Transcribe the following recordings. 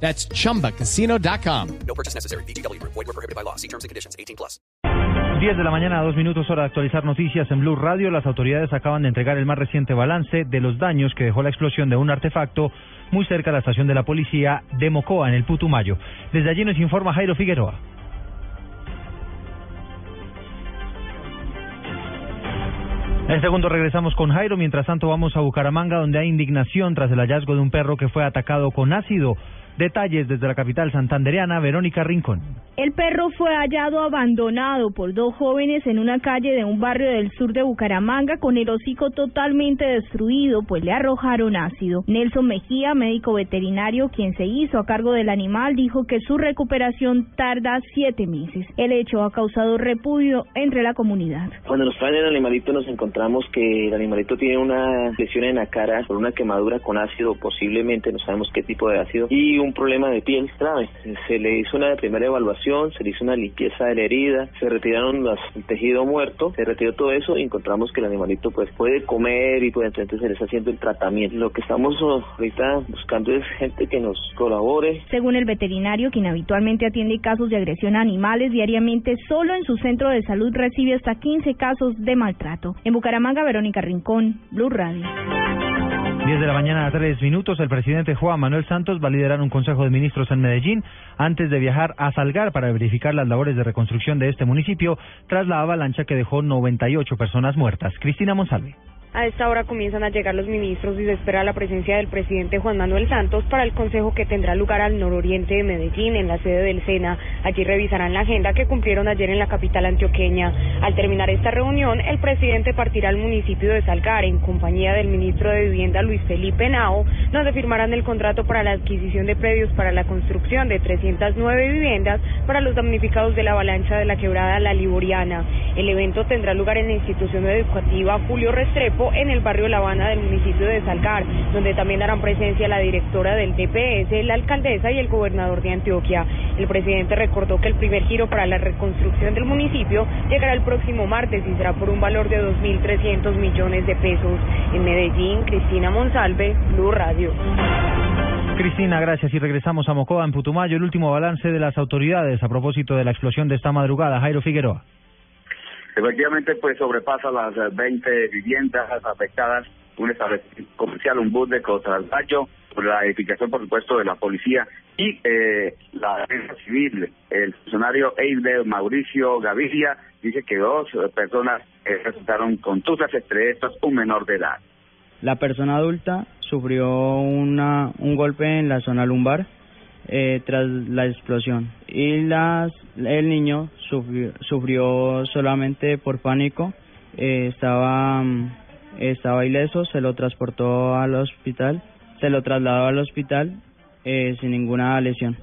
That's chumbacasino.com. No purchase necessary. BGW. Void were prohibited by law. See terms and conditions. 18 plus. 10 de la mañana, dos minutos hora de actualizar noticias en Blue Radio. Las autoridades acaban de entregar el más reciente balance de los daños que dejó la explosión de un artefacto muy cerca de la estación de la policía de Mocoa, en el Putumayo. Desde allí nos informa Jairo Figueroa. En segundo regresamos con Jairo, mientras tanto vamos a Bucaramanga donde hay indignación tras el hallazgo de un perro que fue atacado con ácido. Detalles desde la capital santandereana, Verónica Rincón. El perro fue hallado abandonado por dos jóvenes en una calle de un barrio del sur de Bucaramanga con el hocico totalmente destruido, pues le arrojaron ácido. Nelson Mejía, médico veterinario, quien se hizo a cargo del animal, dijo que su recuperación tarda siete meses. El hecho ha causado repudio entre la comunidad. Cuando nos traen el animalito nos encontramos que el animalito tiene una lesión en la cara por una quemadura con ácido, posiblemente no sabemos qué tipo de ácido, y un problema de piel grave. Se le hizo una primera evaluación, se le hizo una limpieza de la herida, se retiraron los, el tejido muerto, se retiró todo eso y encontramos que el animalito pues puede comer y pues entonces se le está haciendo el tratamiento. Lo que estamos ahorita buscando es gente que nos colabore. Según el veterinario, quien habitualmente atiende casos de agresión a animales diariamente, solo en su centro de salud recibe hasta 15 casos de maltrato. En Bucaramanga, Verónica Rincón, Blue Radio. 10 de la mañana a 3 minutos, el presidente Juan Manuel Santos va a liderar un consejo de ministros en Medellín antes de viajar a Salgar para verificar las labores de reconstrucción de este municipio tras la avalancha que dejó 98 personas muertas. Cristina Monsalve. A esta hora comienzan a llegar los ministros y se espera la presencia del presidente Juan Manuel Santos para el consejo que tendrá lugar al nororiente de Medellín, en la sede del SENA. Allí revisarán la agenda que cumplieron ayer en la capital antioqueña. Al terminar esta reunión, el presidente partirá al municipio de Salgar en compañía del ministro de Vivienda Luis Felipe Nao, donde firmarán el contrato para la adquisición de predios para la construcción de 309 viviendas para los damnificados de la avalancha de la quebrada La Liboriana. El evento tendrá lugar en la institución educativa Julio Restrepo en el barrio La Habana del municipio de Salgar, donde también darán presencia la directora del DPS, la alcaldesa y el gobernador de Antioquia. El presidente recordó que el primer giro para la reconstrucción del municipio llegará el próximo martes y será por un valor de 2.300 millones de pesos. En Medellín, Cristina Monsalve, Blue Radio. Cristina, gracias. Y regresamos a Mocoa, en Putumayo, el último balance de las autoridades a propósito de la explosión de esta madrugada. Jairo Figueroa. Efectivamente, pues sobrepasa las 20 viviendas afectadas, un establecimiento comercial, un bus de Cotralbayo, la edificación, por supuesto, de la policía y eh, la defensa civil. El funcionario Eide Mauricio Gaviria dice que dos personas eh, resultaron contusas, entre estas un menor de edad. La persona adulta sufrió una, un golpe en la zona lumbar eh, tras la explosión. Y las el niño sufrió, sufrió solamente por pánico. Eh, estaba estaba ileso se lo transportó al hospital se lo trasladó al hospital eh, sin ninguna lesión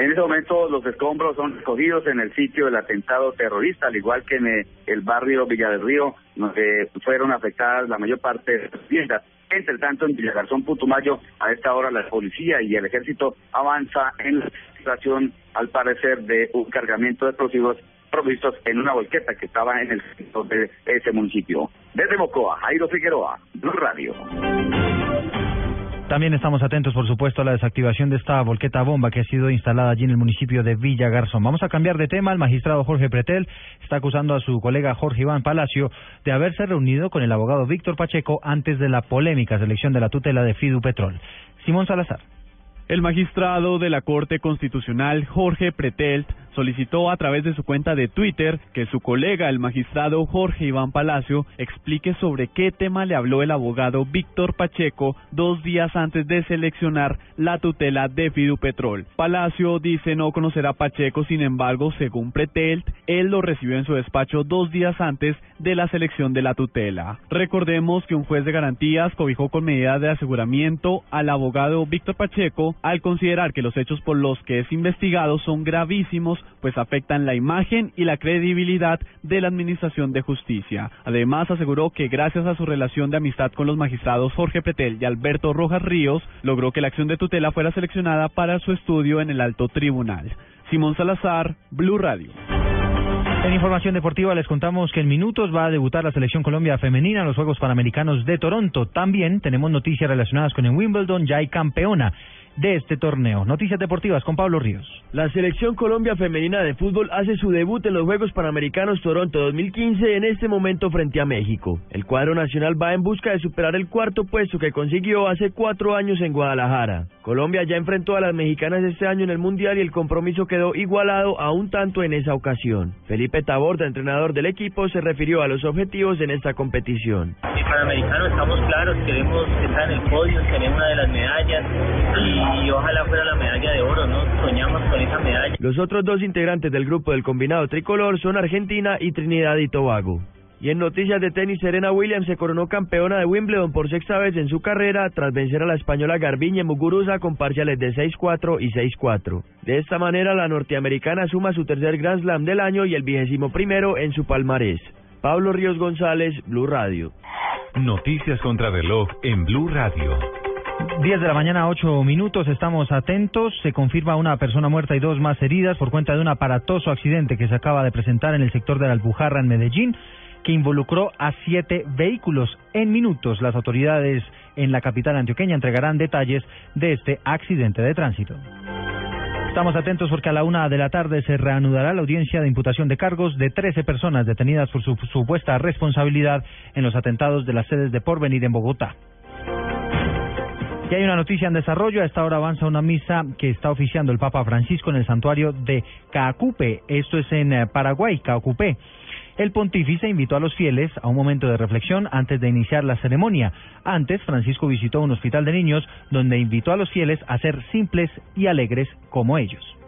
en ese momento los escombros son recogidos en el sitio del atentado terrorista, al igual que en el barrio Villa del Río, donde fueron afectadas la mayor parte de las viviendas. Entre tanto, en Villagarzón, Putumayo, a esta hora la policía y el ejército avanza en la situación, al parecer, de un cargamento de explosivos provistos en una volqueta que estaba en el centro de ese municipio. Desde Mocoa, Jairo Figueroa, Blue Radio. También estamos atentos, por supuesto, a la desactivación de esta volqueta bomba que ha sido instalada allí en el municipio de Villa Garzón. Vamos a cambiar de tema. El magistrado Jorge Pretel está acusando a su colega Jorge Iván Palacio de haberse reunido con el abogado Víctor Pacheco antes de la polémica selección de la tutela de Fidu Petrol. Simón Salazar. El magistrado de la Corte Constitucional, Jorge Pretelt, solicitó a través de su cuenta de Twitter que su colega, el magistrado Jorge Iván Palacio, explique sobre qué tema le habló el abogado Víctor Pacheco dos días antes de seleccionar la tutela de Fidupetrol. Palacio dice no conocer a Pacheco, sin embargo, según Pretelt, él lo recibió en su despacho dos días antes de la selección de la tutela. Recordemos que un juez de garantías cobijó con medidas de aseguramiento al abogado Víctor Pacheco al considerar que los hechos por los que es investigado son gravísimos pues afectan la imagen y la credibilidad de la Administración de Justicia. Además, aseguró que gracias a su relación de amistad con los magistrados Jorge Pretel y Alberto Rojas Ríos, logró que la acción de tutela fuera seleccionada para su estudio en el alto tribunal. Simón Salazar, Blue Radio. En información deportiva les contamos que en minutos va a debutar la selección Colombia femenina en los Juegos Panamericanos de Toronto. También tenemos noticias relacionadas con el Wimbledon, ya hay campeona de este torneo. Noticias deportivas con Pablo Ríos. La selección Colombia femenina de fútbol hace su debut en los Juegos Panamericanos Toronto 2015 en este momento frente a México. El cuadro nacional va en busca de superar el cuarto puesto que consiguió hace cuatro años en Guadalajara. Colombia ya enfrentó a las mexicanas este año en el Mundial y el compromiso quedó igualado a un tanto en esa ocasión. Felipe Taborda, entrenador del equipo, se refirió a los objetivos en esta competición. El Panamericano estamos claros, queremos estar en el podio, tener una de las medallas y, ojalá fuera la medalla de oro, ¿no? Soñamos con esa medalla. Los otros dos integrantes del grupo del combinado tricolor son Argentina y Trinidad y Tobago. Y en noticias de tenis, Serena Williams se coronó campeona de Wimbledon por sexta vez en su carrera tras vencer a la española Garbiñe Muguruza con parciales de 6-4 y 6-4. De esta manera, la norteamericana suma su tercer Grand Slam del año y el vigésimo primero en su palmarés. Pablo Ríos González, Blue Radio. Noticias contra reloj en Blue Radio. 10 de la mañana, 8 minutos, estamos atentos. Se confirma una persona muerta y dos más heridas por cuenta de un aparatoso accidente que se acaba de presentar en el sector de la Alpujarra, en Medellín que involucró a siete vehículos. En minutos, las autoridades en la capital antioqueña entregarán detalles de este accidente de tránsito. Estamos atentos porque a la una de la tarde se reanudará la audiencia de imputación de cargos de 13 personas detenidas por su supuesta responsabilidad en los atentados de las sedes de Porvenir en Bogotá. Y hay una noticia en desarrollo. A esta hora avanza una misa que está oficiando el Papa Francisco en el santuario de Caacupe. Esto es en eh, Paraguay, Caacupe. El pontífice invitó a los fieles a un momento de reflexión antes de iniciar la ceremonia. Antes, Francisco visitó un hospital de niños donde invitó a los fieles a ser simples y alegres como ellos.